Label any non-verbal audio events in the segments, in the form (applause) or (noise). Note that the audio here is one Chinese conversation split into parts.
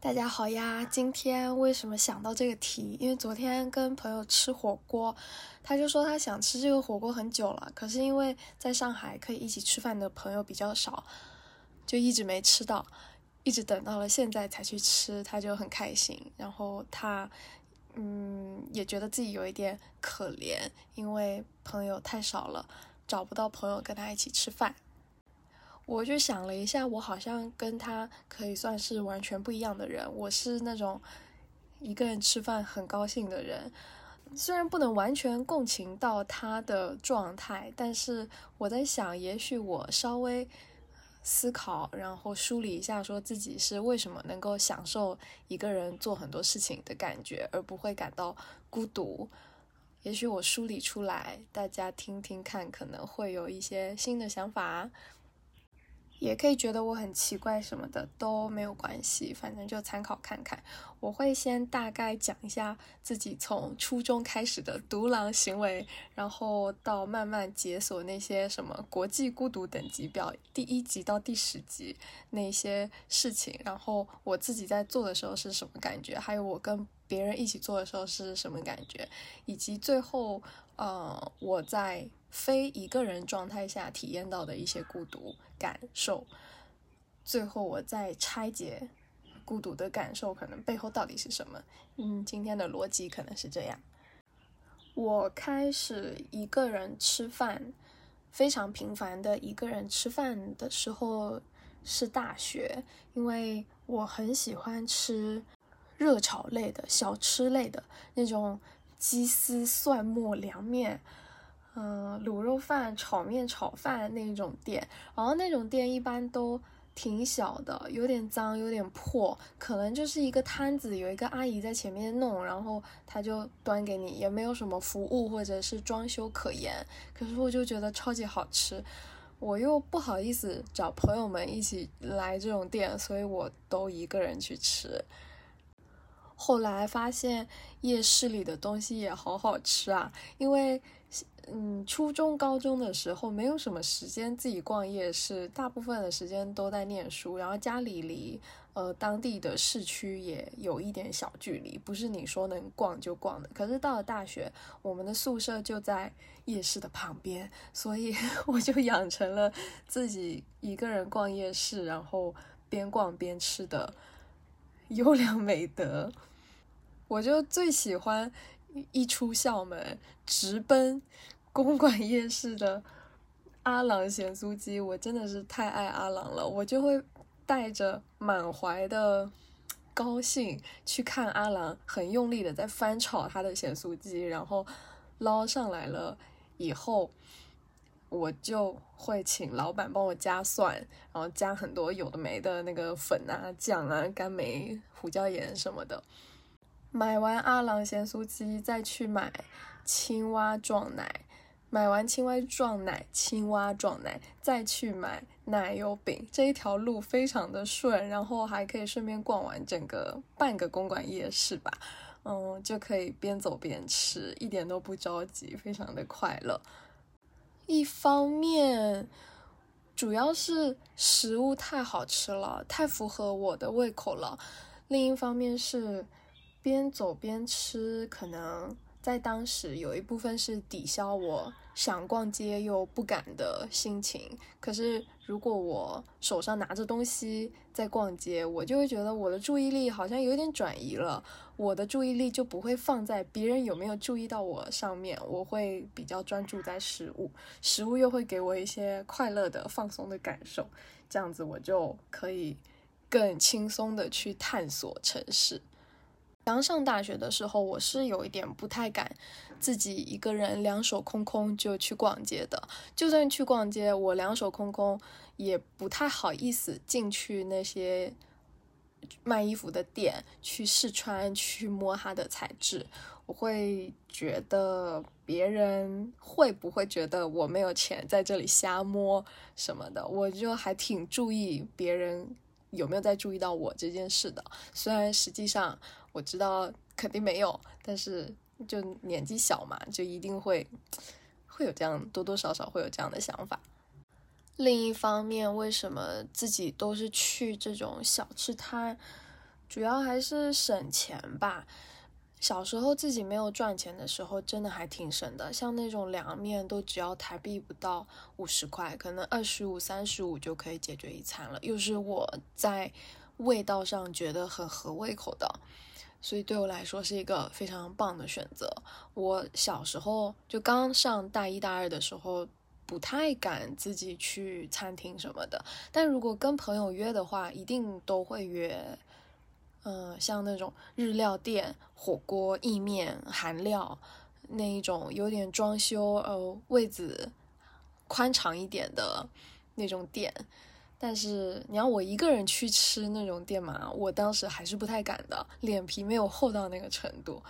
大家好呀！今天为什么想到这个题？因为昨天跟朋友吃火锅，他就说他想吃这个火锅很久了，可是因为在上海可以一起吃饭的朋友比较少，就一直没吃到，一直等到了现在才去吃，他就很开心。然后他，嗯，也觉得自己有一点可怜，因为朋友太少了，找不到朋友跟他一起吃饭。我就想了一下，我好像跟他可以算是完全不一样的人。我是那种一个人吃饭很高兴的人，虽然不能完全共情到他的状态，但是我在想，也许我稍微思考，然后梳理一下，说自己是为什么能够享受一个人做很多事情的感觉，而不会感到孤独。也许我梳理出来，大家听听看，可能会有一些新的想法。也可以觉得我很奇怪什么的都没有关系，反正就参考看看。我会先大概讲一下自己从初中开始的独狼行为，然后到慢慢解锁那些什么国际孤独等级表第一集到第十集那些事情，然后我自己在做的时候是什么感觉，还有我跟别人一起做的时候是什么感觉，以及最后呃我在。非一个人状态下体验到的一些孤独感受，最后我再拆解孤独的感受，可能背后到底是什么？嗯，今天的逻辑可能是这样：我开始一个人吃饭，非常频繁的一个人吃饭的时候是大学，因为我很喜欢吃热炒类的小吃类的那种鸡丝蒜末凉面。嗯，卤肉饭、炒面、炒饭那种店，然后那种店一般都挺小的，有点脏，有点破，可能就是一个摊子，有一个阿姨在前面弄，然后他就端给你，也没有什么服务或者是装修可言。可是我就觉得超级好吃，我又不好意思找朋友们一起来这种店，所以我都一个人去吃。后来发现夜市里的东西也好好吃啊，因为。嗯，初中、高中的时候没有什么时间自己逛夜市，大部分的时间都在念书。然后家里离呃当地的市区也有一点小距离，不是你说能逛就逛的。可是到了大学，我们的宿舍就在夜市的旁边，所以 (laughs) 我就养成了自己一个人逛夜市，然后边逛边吃的优良美德。我就最喜欢一出校门直奔。(laughs) 公馆夜市的阿郎咸酥鸡，我真的是太爱阿郎了，我就会带着满怀的高兴去看阿郎很用力的在翻炒他的咸酥鸡，然后捞上来了以后，我就会请老板帮我加蒜，然后加很多有的没的那个粉啊、酱啊、干梅、胡椒盐什么的。买完阿郎咸酥鸡，再去买青蛙撞奶。买完青蛙撞奶，青蛙撞奶，再去买奶油饼，这一条路非常的顺，然后还可以顺便逛完整个半个公馆夜市吧，嗯，就可以边走边吃，一点都不着急，非常的快乐。一方面，主要是食物太好吃了，太符合我的胃口了；另一方面是边走边吃，可能。在当时，有一部分是抵消我想逛街又不敢的心情。可是，如果我手上拿着东西在逛街，我就会觉得我的注意力好像有点转移了。我的注意力就不会放在别人有没有注意到我上面，我会比较专注在食物，食物又会给我一些快乐的、放松的感受。这样子，我就可以更轻松的去探索城市。刚上大学的时候，我是有一点不太敢自己一个人两手空空就去逛街的。就算去逛街，我两手空空也不太好意思进去那些卖衣服的店去试穿、去摸它的材质。我会觉得别人会不会觉得我没有钱在这里瞎摸什么的，我就还挺注意别人有没有在注意到我这件事的。虽然实际上。我知道肯定没有，但是就年纪小嘛，就一定会会有这样多多少少会有这样的想法。另一方面，为什么自己都是去这种小吃摊，主要还是省钱吧。小时候自己没有赚钱的时候，真的还挺省的。像那种凉面都只要台币不到五十块，可能二十五、三十五就可以解决一餐了，又是我在味道上觉得很合胃口的，所以对我来说是一个非常棒的选择。我小时候就刚上大一大二的时候，不太敢自己去餐厅什么的，但如果跟朋友约的话，一定都会约。嗯，像那种日料店、火锅、意面、韩料那一种，有点装修，呃，位子宽敞一点的那种店。但是你要我一个人去吃那种店嘛，我当时还是不太敢的，脸皮没有厚到那个程度。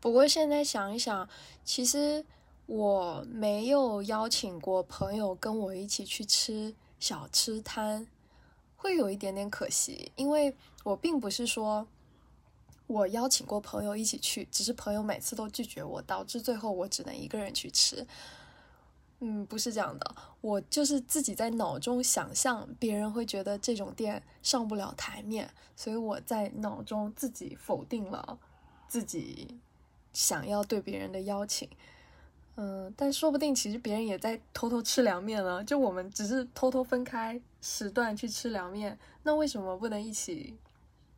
不过现在想一想，其实我没有邀请过朋友跟我一起去吃小吃摊。会有一点点可惜，因为我并不是说我邀请过朋友一起去，只是朋友每次都拒绝我，导致最后我只能一个人去吃。嗯，不是这样的，我就是自己在脑中想象别人会觉得这种店上不了台面，所以我在脑中自己否定了自己想要对别人的邀请。嗯，但说不定其实别人也在偷偷吃凉面了，就我们只是偷偷分开时段去吃凉面，那为什么不能一起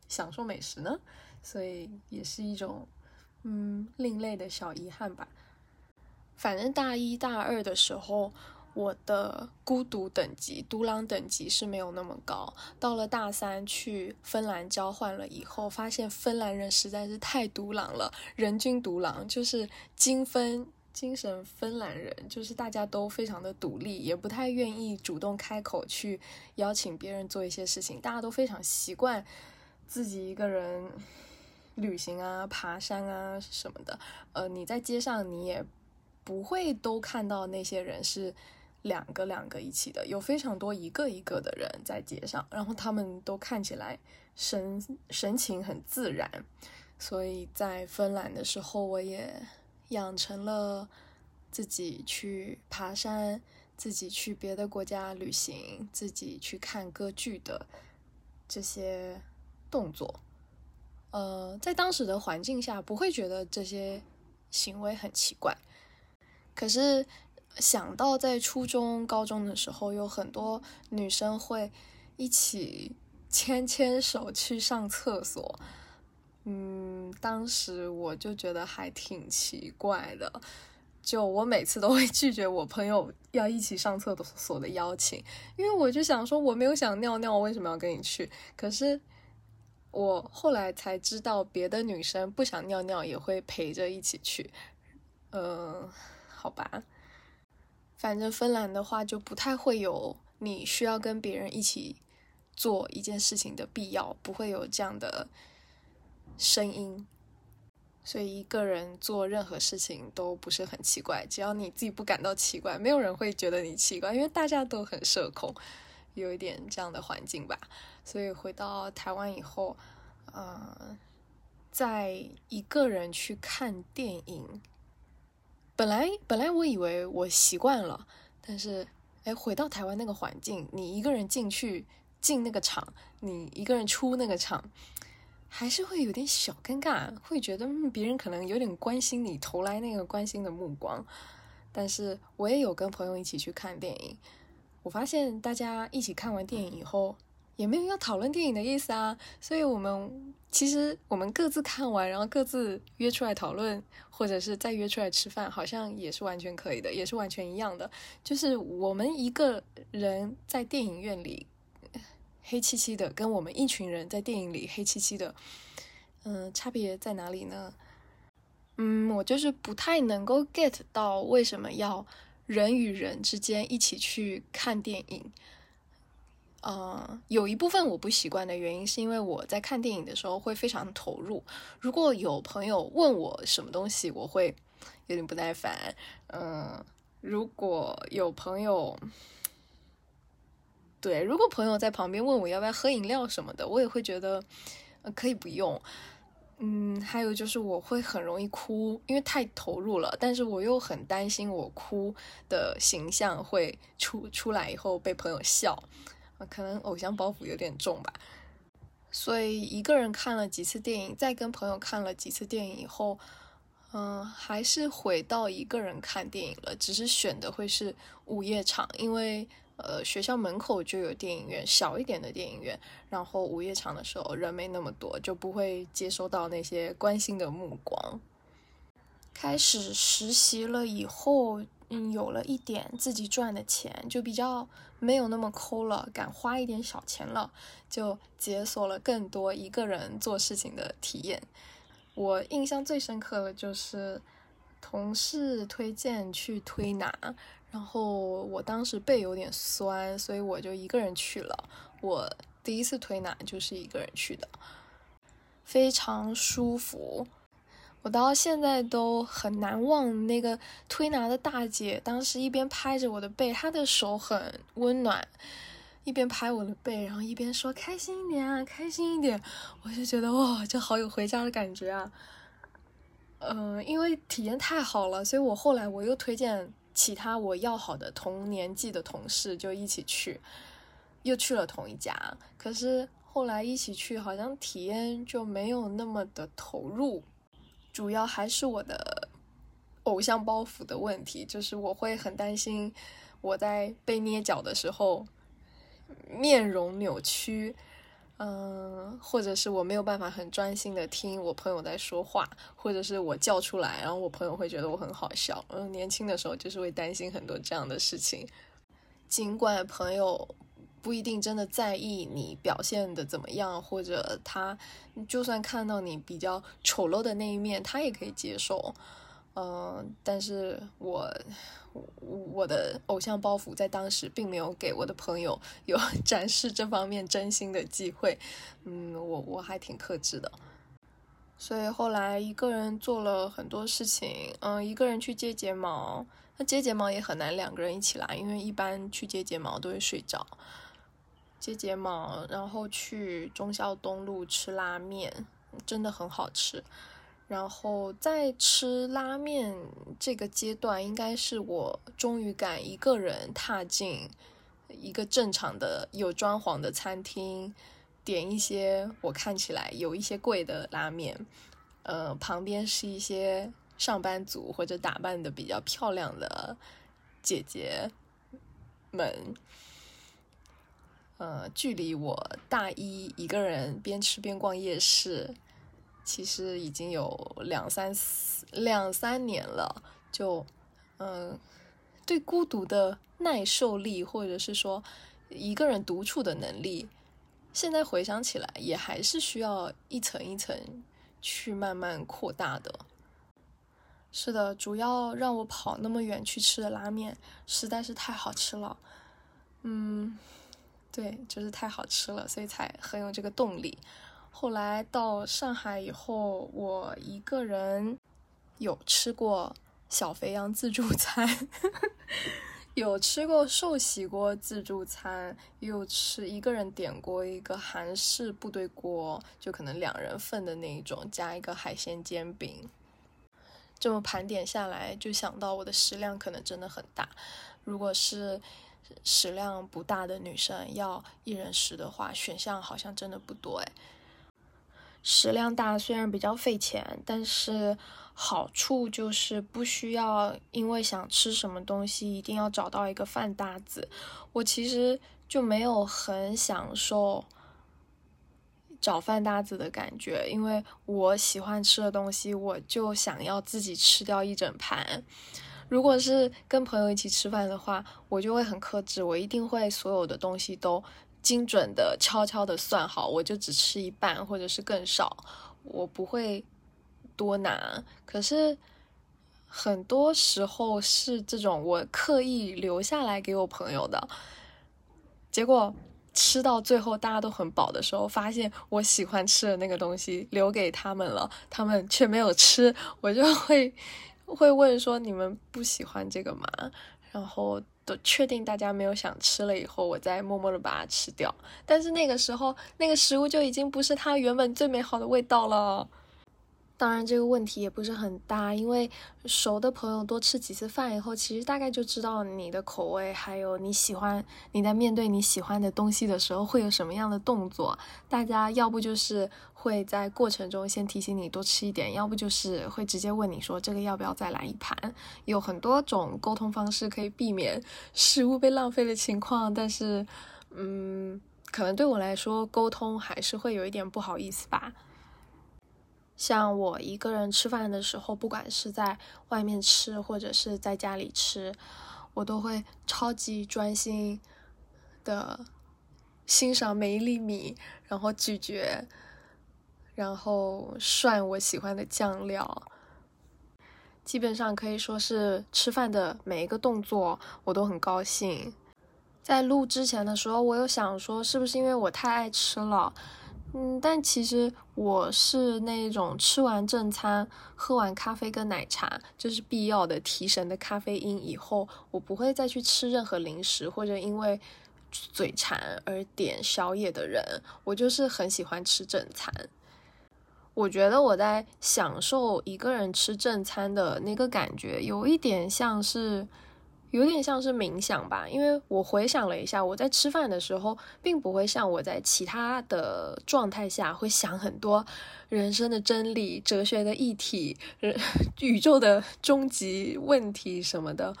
享受美食呢？所以也是一种嗯另类的小遗憾吧。反正大一大二的时候，我的孤独等级、独狼等级是没有那么高。到了大三去芬兰交换了以后，发现芬兰人实在是太独狼了，人均独狼就是精分。精神芬兰人就是大家都非常的独立，也不太愿意主动开口去邀请别人做一些事情。大家都非常习惯自己一个人旅行啊、爬山啊什么的。呃，你在街上你也不会都看到那些人是两个两个一起的，有非常多一个一个的人在街上，然后他们都看起来神神情很自然。所以在芬兰的时候，我也。养成了自己去爬山、自己去别的国家旅行、自己去看歌剧的这些动作。呃，在当时的环境下，不会觉得这些行为很奇怪。可是想到在初中、高中的时候，有很多女生会一起 (laughs) 牵牵手去上厕所。嗯，当时我就觉得还挺奇怪的，就我每次都会拒绝我朋友要一起上厕所的邀请，因为我就想说我没有想尿尿，我为什么要跟你去？可是我后来才知道，别的女生不想尿尿也会陪着一起去。嗯，好吧，反正芬兰的话就不太会有你需要跟别人一起做一件事情的必要，不会有这样的。声音，所以一个人做任何事情都不是很奇怪，只要你自己不感到奇怪，没有人会觉得你奇怪，因为大家都很社恐，有一点这样的环境吧。所以回到台湾以后，呃，在一个人去看电影，本来本来我以为我习惯了，但是哎，回到台湾那个环境，你一个人进去进那个场，你一个人出那个场。还是会有点小尴尬，会觉得别人可能有点关心你，投来那个关心的目光。但是我也有跟朋友一起去看电影，我发现大家一起看完电影以后，也没有要讨论电影的意思啊。所以我们其实我们各自看完，然后各自约出来讨论，或者是再约出来吃饭，好像也是完全可以的，也是完全一样的。就是我们一个人在电影院里。黑漆漆的，跟我们一群人在电影里黑漆漆的，嗯，差别在哪里呢？嗯，我就是不太能够 get 到为什么要人与人之间一起去看电影。呃，有一部分我不习惯的原因，是因为我在看电影的时候会非常投入。如果有朋友问我什么东西，我会有点不耐烦。嗯，如果有朋友。对，如果朋友在旁边问我要不要喝饮料什么的，我也会觉得，呃，可以不用。嗯，还有就是我会很容易哭，因为太投入了，但是我又很担心我哭的形象会出出来以后被朋友笑，可能偶像包袱有点重吧。所以一个人看了几次电影，再跟朋友看了几次电影以后，嗯，还是回到一个人看电影了，只是选的会是午夜场，因为。呃，学校门口就有电影院，小一点的电影院。然后午夜场的时候人没那么多，就不会接收到那些关心的目光。开始实习了以后，嗯，有了一点自己赚的钱，就比较没有那么抠了，敢花一点小钱了，就解锁了更多一个人做事情的体验。我印象最深刻的就是同事推荐去推拿。然后我当时背有点酸，所以我就一个人去了。我第一次推拿就是一个人去的，非常舒服。我到现在都很难忘那个推拿的大姐，当时一边拍着我的背，她的手很温暖，一边拍我的背，然后一边说开心一点啊，开心一点。我就觉得哇，就好有回家的感觉啊。嗯，因为体验太好了，所以我后来我又推荐。其他我要好的同年纪的同事就一起去，又去了同一家。可是后来一起去，好像体验就没有那么的投入。主要还是我的偶像包袱的问题，就是我会很担心我在被捏脚的时候面容扭曲。嗯，或者是我没有办法很专心的听我朋友在说话，或者是我叫出来，然后我朋友会觉得我很好笑。嗯，年轻的时候就是会担心很多这样的事情。尽管朋友不一定真的在意你表现的怎么样，或者他就算看到你比较丑陋的那一面，他也可以接受。嗯，但是我。我的偶像包袱在当时并没有给我的朋友有 (laughs) 展示这方面真心的机会，嗯，我我还挺克制的，所以后来一个人做了很多事情，嗯，一个人去接睫毛，那接睫毛也很难两个人一起来，因为一般去接睫毛都会睡着，接睫毛，然后去忠孝东路吃拉面，真的很好吃。然后在吃拉面这个阶段，应该是我终于敢一个人踏进一个正常的有装潢的餐厅，点一些我看起来有一些贵的拉面，呃，旁边是一些上班族或者打扮的比较漂亮的姐姐们，呃，距离我大一一个人边吃边逛夜市。其实已经有两三两三年了，就嗯，对孤独的耐受力，或者是说一个人独处的能力，现在回想起来，也还是需要一层一层去慢慢扩大的。是的，主要让我跑那么远去吃的拉面实在是太好吃了，嗯，对，就是太好吃了，所以才很有这个动力。后来到上海以后，我一个人有吃过小肥羊自助餐，(laughs) 有吃过寿喜锅自助餐，又吃一个人点过一个韩式部队锅，就可能两人份的那一种，加一个海鲜煎饼。这么盘点下来，就想到我的食量可能真的很大。如果是食量不大的女生要一人食的话，选项好像真的不多哎。食量大虽然比较费钱，但是好处就是不需要因为想吃什么东西一定要找到一个饭搭子。我其实就没有很享受找饭搭子的感觉，因为我喜欢吃的东西，我就想要自己吃掉一整盘。如果是跟朋友一起吃饭的话，我就会很克制，我一定会所有的东西都。精准的、悄悄的算好，我就只吃一半，或者是更少，我不会多拿。可是很多时候是这种我刻意留下来给我朋友的，结果吃到最后大家都很饱的时候，发现我喜欢吃的那个东西留给他们了，他们却没有吃，我就会会问说：“你们不喜欢这个吗？”然后。都确定大家没有想吃了以后，我再默默的把它吃掉。但是那个时候，那个食物就已经不是它原本最美好的味道了。当然，这个问题也不是很大，因为熟的朋友多吃几次饭以后，其实大概就知道你的口味，还有你喜欢你在面对你喜欢的东西的时候会有什么样的动作。大家要不就是会在过程中先提醒你多吃一点，要不就是会直接问你说这个要不要再来一盘。有很多种沟通方式可以避免食物被浪费的情况，但是，嗯，可能对我来说沟通还是会有一点不好意思吧。像我一个人吃饭的时候，不管是在外面吃或者是在家里吃，我都会超级专心的欣赏每一粒米，然后咀嚼，然后涮我喜欢的酱料。基本上可以说是吃饭的每一个动作我都很高兴。在录之前的时候，我有想说，是不是因为我太爱吃了？嗯，但其实我是那种吃完正餐、喝完咖啡跟奶茶，就是必要的提神的咖啡因以后，我不会再去吃任何零食或者因为嘴馋而点宵夜的人。我就是很喜欢吃正餐。我觉得我在享受一个人吃正餐的那个感觉，有一点像是。有点像是冥想吧，因为我回想了一下，我在吃饭的时候，并不会像我在其他的状态下会想很多人生的真理、哲学的议题、(laughs) 宇宙的终极问题什么的。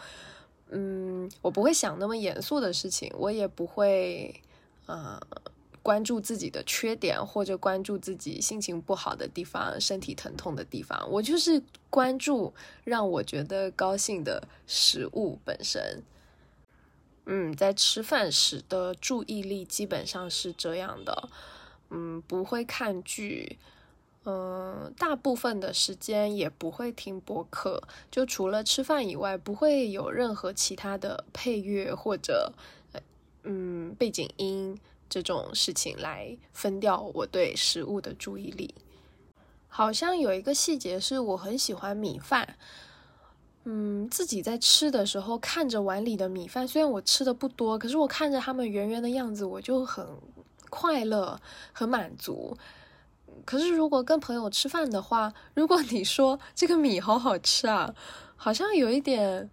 嗯，我不会想那么严肃的事情，我也不会，呃。关注自己的缺点，或者关注自己心情不好的地方、身体疼痛的地方，我就是关注让我觉得高兴的食物本身。嗯，在吃饭时的注意力基本上是这样的，嗯，不会看剧，嗯，大部分的时间也不会听播客，就除了吃饭以外，不会有任何其他的配乐或者嗯背景音。这种事情来分掉我对食物的注意力。好像有一个细节是我很喜欢米饭，嗯，自己在吃的时候看着碗里的米饭，虽然我吃的不多，可是我看着他们圆圆的样子，我就很快乐、很满足。可是如果跟朋友吃饭的话，如果你说这个米好好吃啊，好像有一点，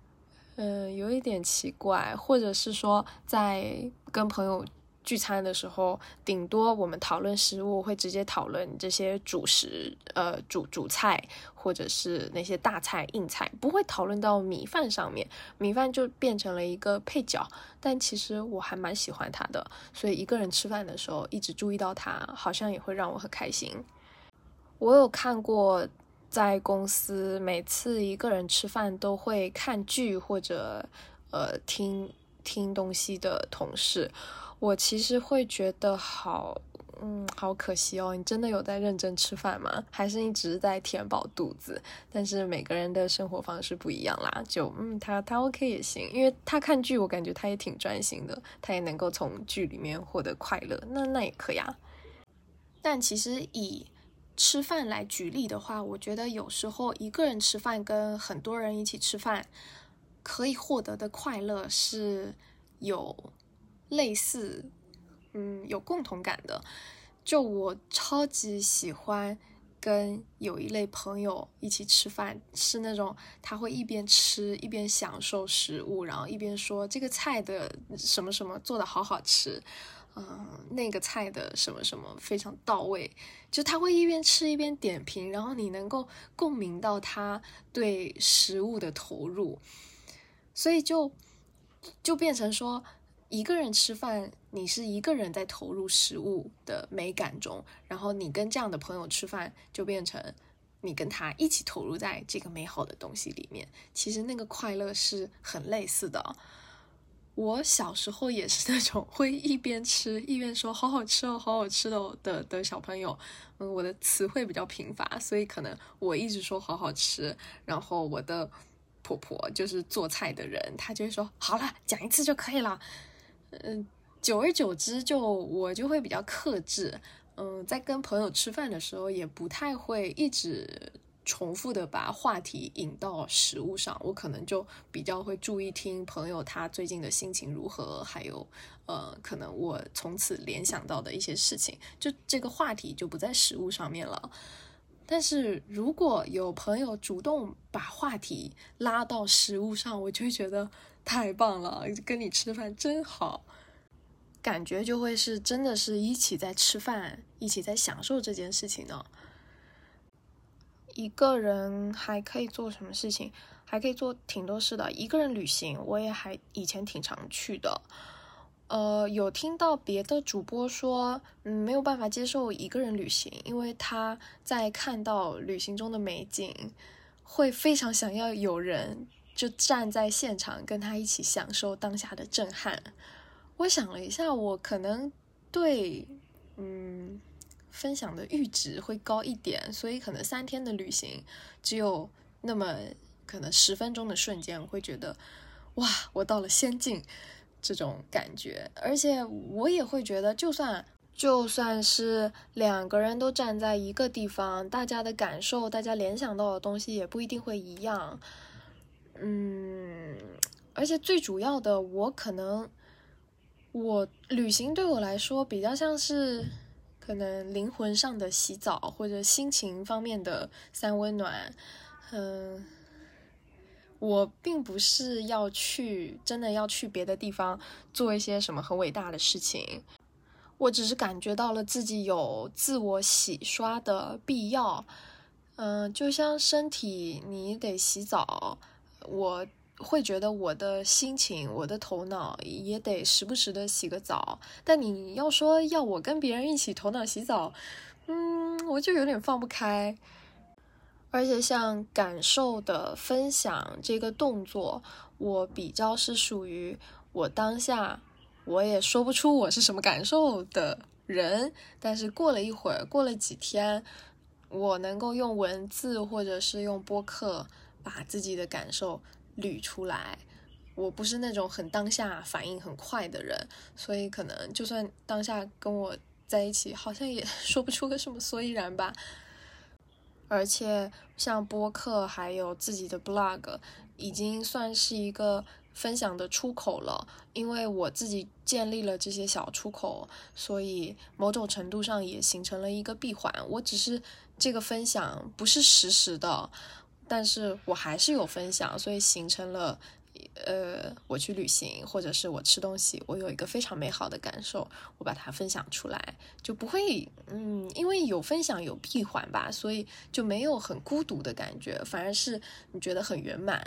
嗯，有一点奇怪，或者是说在跟朋友。聚餐的时候，顶多我们讨论食物，会直接讨论这些主食，呃，主主菜或者是那些大菜、硬菜，不会讨论到米饭上面。米饭就变成了一个配角，但其实我还蛮喜欢它的，所以一个人吃饭的时候，一直注意到它，好像也会让我很开心。我有看过在公司每次一个人吃饭都会看剧或者呃听听东西的同事。我其实会觉得好，嗯，好可惜哦。你真的有在认真吃饭吗？还是你只是在填饱肚子？但是每个人的生活方式不一样啦，就嗯，他他 OK 也行，因为他看剧，我感觉他也挺专心的，他也能够从剧里面获得快乐，那那也可以啊。但其实以吃饭来举例的话，我觉得有时候一个人吃饭跟很多人一起吃饭，可以获得的快乐是有。类似，嗯，有共同感的，就我超级喜欢跟有一类朋友一起吃饭，是那种他会一边吃一边享受食物，然后一边说这个菜的什么什么做的好好吃，嗯，那个菜的什么什么非常到位，就他会一边吃一边点评，然后你能够共鸣到他对食物的投入，所以就就变成说。一个人吃饭，你是一个人在投入食物的美感中，然后你跟这样的朋友吃饭，就变成你跟他一起投入在这个美好的东西里面。其实那个快乐是很类似的。我小时候也是那种会一边吃一边说“好好吃哦，好好吃哦”的的小朋友。嗯，我的词汇比较贫乏，所以可能我一直说“好好吃”，然后我的婆婆就是做菜的人，她就会说“好了，讲一次就可以了”。嗯，久而久之，就我就会比较克制。嗯，在跟朋友吃饭的时候，也不太会一直重复的把话题引到食物上。我可能就比较会注意听朋友他最近的心情如何，还有呃，可能我从此联想到的一些事情，就这个话题就不在食物上面了。但是如果有朋友主动把话题拉到食物上，我就会觉得太棒了，跟你吃饭真好，感觉就会是真的是一起在吃饭，一起在享受这件事情呢。一个人还可以做什么事情？还可以做挺多事的。一个人旅行，我也还以前挺常去的。呃，有听到别的主播说，嗯，没有办法接受一个人旅行，因为他在看到旅行中的美景，会非常想要有人就站在现场跟他一起享受当下的震撼。我想了一下，我可能对，嗯，分享的阈值会高一点，所以可能三天的旅行只有那么可能十分钟的瞬间，我会觉得，哇，我到了仙境。这种感觉，而且我也会觉得，就算就算是两个人都站在一个地方，大家的感受，大家联想到的东西也不一定会一样。嗯，而且最主要的，我可能我旅行对我来说比较像是可能灵魂上的洗澡，或者心情方面的三温暖。嗯。我并不是要去，真的要去别的地方做一些什么很伟大的事情，我只是感觉到了自己有自我洗刷的必要。嗯，就像身体你得洗澡，我会觉得我的心情、我的头脑也得时不时的洗个澡。但你要说要我跟别人一起头脑洗澡，嗯，我就有点放不开。而且像感受的分享这个动作，我比较是属于我当下我也说不出我是什么感受的人，但是过了一会儿，过了几天，我能够用文字或者是用播客把自己的感受捋出来。我不是那种很当下反应很快的人，所以可能就算当下跟我在一起，好像也 (laughs) 说不出个什么所以然吧。而且像播客还有自己的 blog，已经算是一个分享的出口了。因为我自己建立了这些小出口，所以某种程度上也形成了一个闭环。我只是这个分享不是实时的，但是我还是有分享，所以形成了。呃，我去旅行，或者是我吃东西，我有一个非常美好的感受，我把它分享出来，就不会，嗯，因为有分享有闭环吧，所以就没有很孤独的感觉，反而是你觉得很圆满。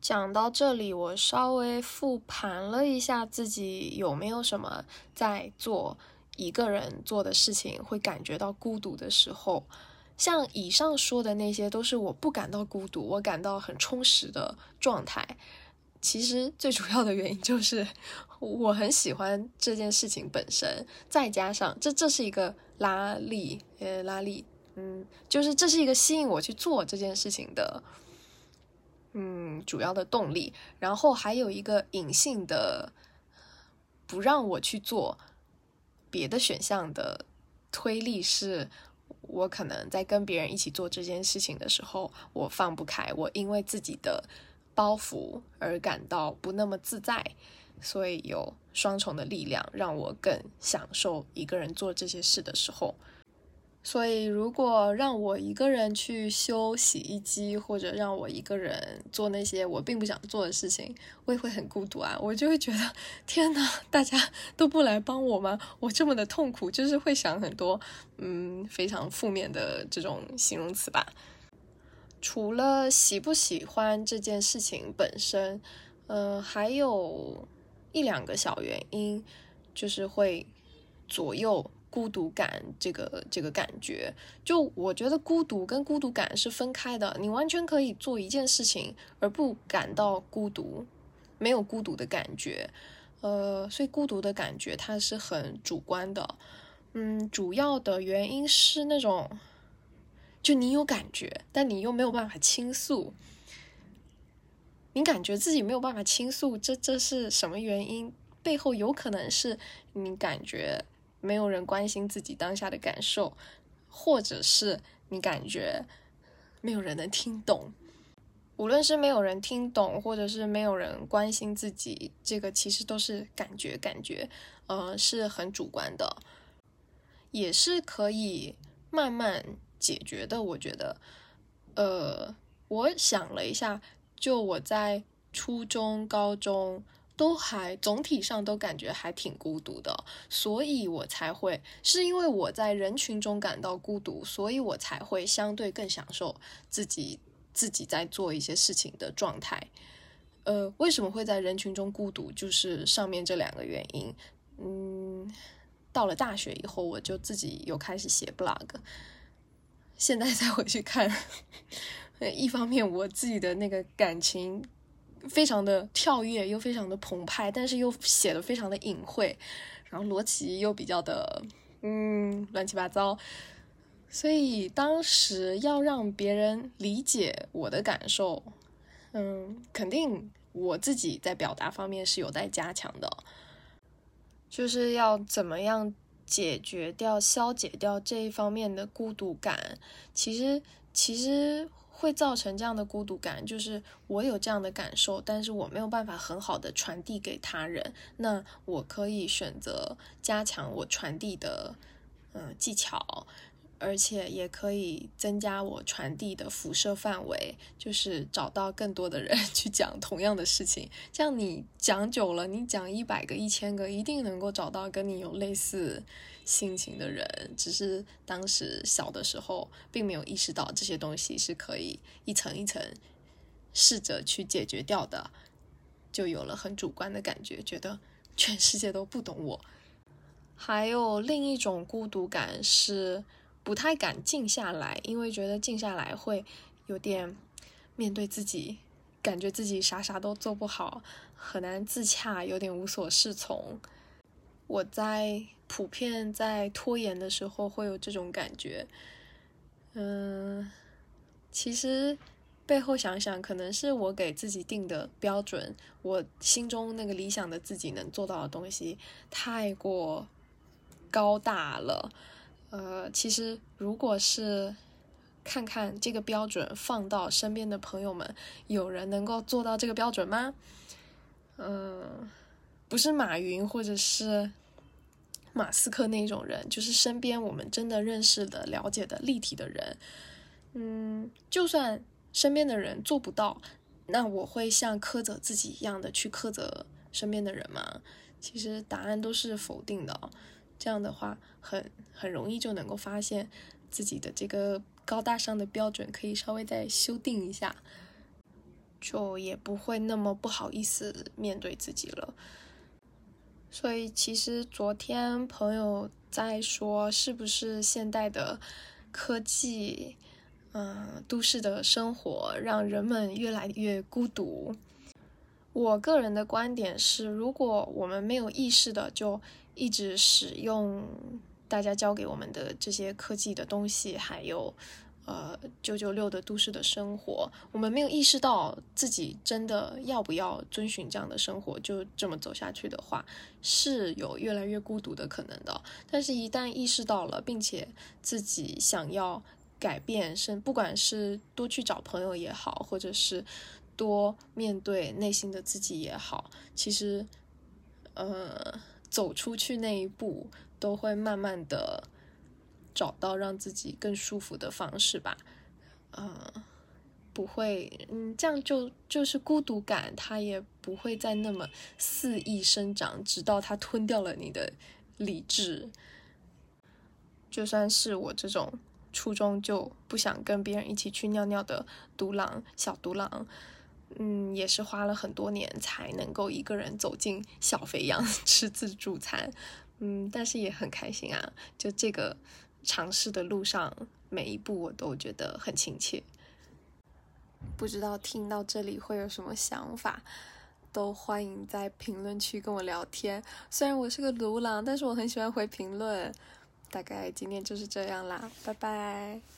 讲到这里，我稍微复盘了一下自己有没有什么在做一个人做的事情会感觉到孤独的时候。像以上说的那些，都是我不感到孤独，我感到很充实的状态。其实最主要的原因就是我很喜欢这件事情本身，再加上这这是一个拉力，呃，拉力，嗯，就是这是一个吸引我去做这件事情的，嗯，主要的动力。然后还有一个隐性的不让我去做别的选项的推力是。我可能在跟别人一起做这件事情的时候，我放不开，我因为自己的包袱而感到不那么自在，所以有双重的力量让我更享受一个人做这些事的时候。所以，如果让我一个人去修洗衣机，或者让我一个人做那些我并不想做的事情，我也会很孤独啊！我就会觉得，天哪，大家都不来帮我吗？我这么的痛苦，就是会想很多，嗯，非常负面的这种形容词吧。除了喜不喜欢这件事情本身，嗯，还有一两个小原因，就是会左右。孤独感，这个这个感觉，就我觉得孤独跟孤独感是分开的。你完全可以做一件事情而不感到孤独，没有孤独的感觉。呃，所以孤独的感觉它是很主观的。嗯，主要的原因是那种，就你有感觉，但你又没有办法倾诉。你感觉自己没有办法倾诉，这这是什么原因？背后有可能是你感觉。没有人关心自己当下的感受，或者是你感觉没有人能听懂。无论是没有人听懂，或者是没有人关心自己，这个其实都是感觉，感觉，呃，是很主观的，也是可以慢慢解决的。我觉得，呃，我想了一下，就我在初中、高中都还总体上都感觉还挺孤独的，所以我才会是因为我在人群中感到孤独，所以我才会相对更享受自己自己在做一些事情的状态。呃，为什么会在人群中孤独？就是上面这两个原因。嗯，到了大学以后，我就自己又开始写 blog。现在再回去看，(laughs) 一方面我自己的那个感情非常的跳跃，又非常的澎湃，但是又写的非常的隐晦，然后逻辑又比较的嗯乱七八糟。所以当时要让别人理解我的感受。嗯，肯定我自己在表达方面是有待加强的，就是要怎么样解决掉、消解掉这一方面的孤独感。其实，其实会造成这样的孤独感，就是我有这样的感受，但是我没有办法很好的传递给他人。那我可以选择加强我传递的嗯技巧。而且也可以增加我传递的辐射范围，就是找到更多的人 (laughs) 去讲同样的事情。这样你讲久了，你讲一百个、一千个，一定能够找到跟你有类似心情的人。只是当时小的时候，并没有意识到这些东西是可以一层一层试着去解决掉的，就有了很主观的感觉，觉得全世界都不懂我。还有另一种孤独感是。不太敢静下来，因为觉得静下来会有点面对自己，感觉自己啥啥都做不好，很难自洽，有点无所适从。我在普遍在拖延的时候会有这种感觉。嗯，其实背后想想，可能是我给自己定的标准，我心中那个理想的自己能做到的东西太过高大了。呃，其实如果是看看这个标准放到身边的朋友们，有人能够做到这个标准吗？嗯，不是马云或者是马斯克那种人，就是身边我们真的认识的、了解的、立体的人。嗯，就算身边的人做不到，那我会像苛责自己一样的去苛责身边的人吗？其实答案都是否定的。这样的话，很很容易就能够发现自己的这个高大上的标准可以稍微再修订一下，就也不会那么不好意思面对自己了。所以，其实昨天朋友在说，是不是现代的科技，嗯，都市的生活让人们越来越孤独？我个人的观点是，如果我们没有意识的就。一直使用大家教给我们的这些科技的东西，还有呃九九六的都市的生活，我们没有意识到自己真的要不要遵循这样的生活，就这么走下去的话，是有越来越孤独的可能的。但是，一旦意识到了，并且自己想要改变，是不管是多去找朋友也好，或者是多面对内心的自己也好，其实，呃。走出去那一步，都会慢慢的找到让自己更舒服的方式吧，呃，不会，嗯，这样就就是孤独感，它也不会再那么肆意生长，直到它吞掉了你的理智。就算是我这种初中就不想跟别人一起去尿尿的独狼小独狼。嗯，也是花了很多年才能够一个人走进小肥羊 (laughs) 吃自助餐，嗯，但是也很开心啊。就这个尝试的路上，每一步我都觉得很亲切。不知道听到这里会有什么想法，都欢迎在评论区跟我聊天。虽然我是个独狼，但是我很喜欢回评论。大概今天就是这样啦，拜拜。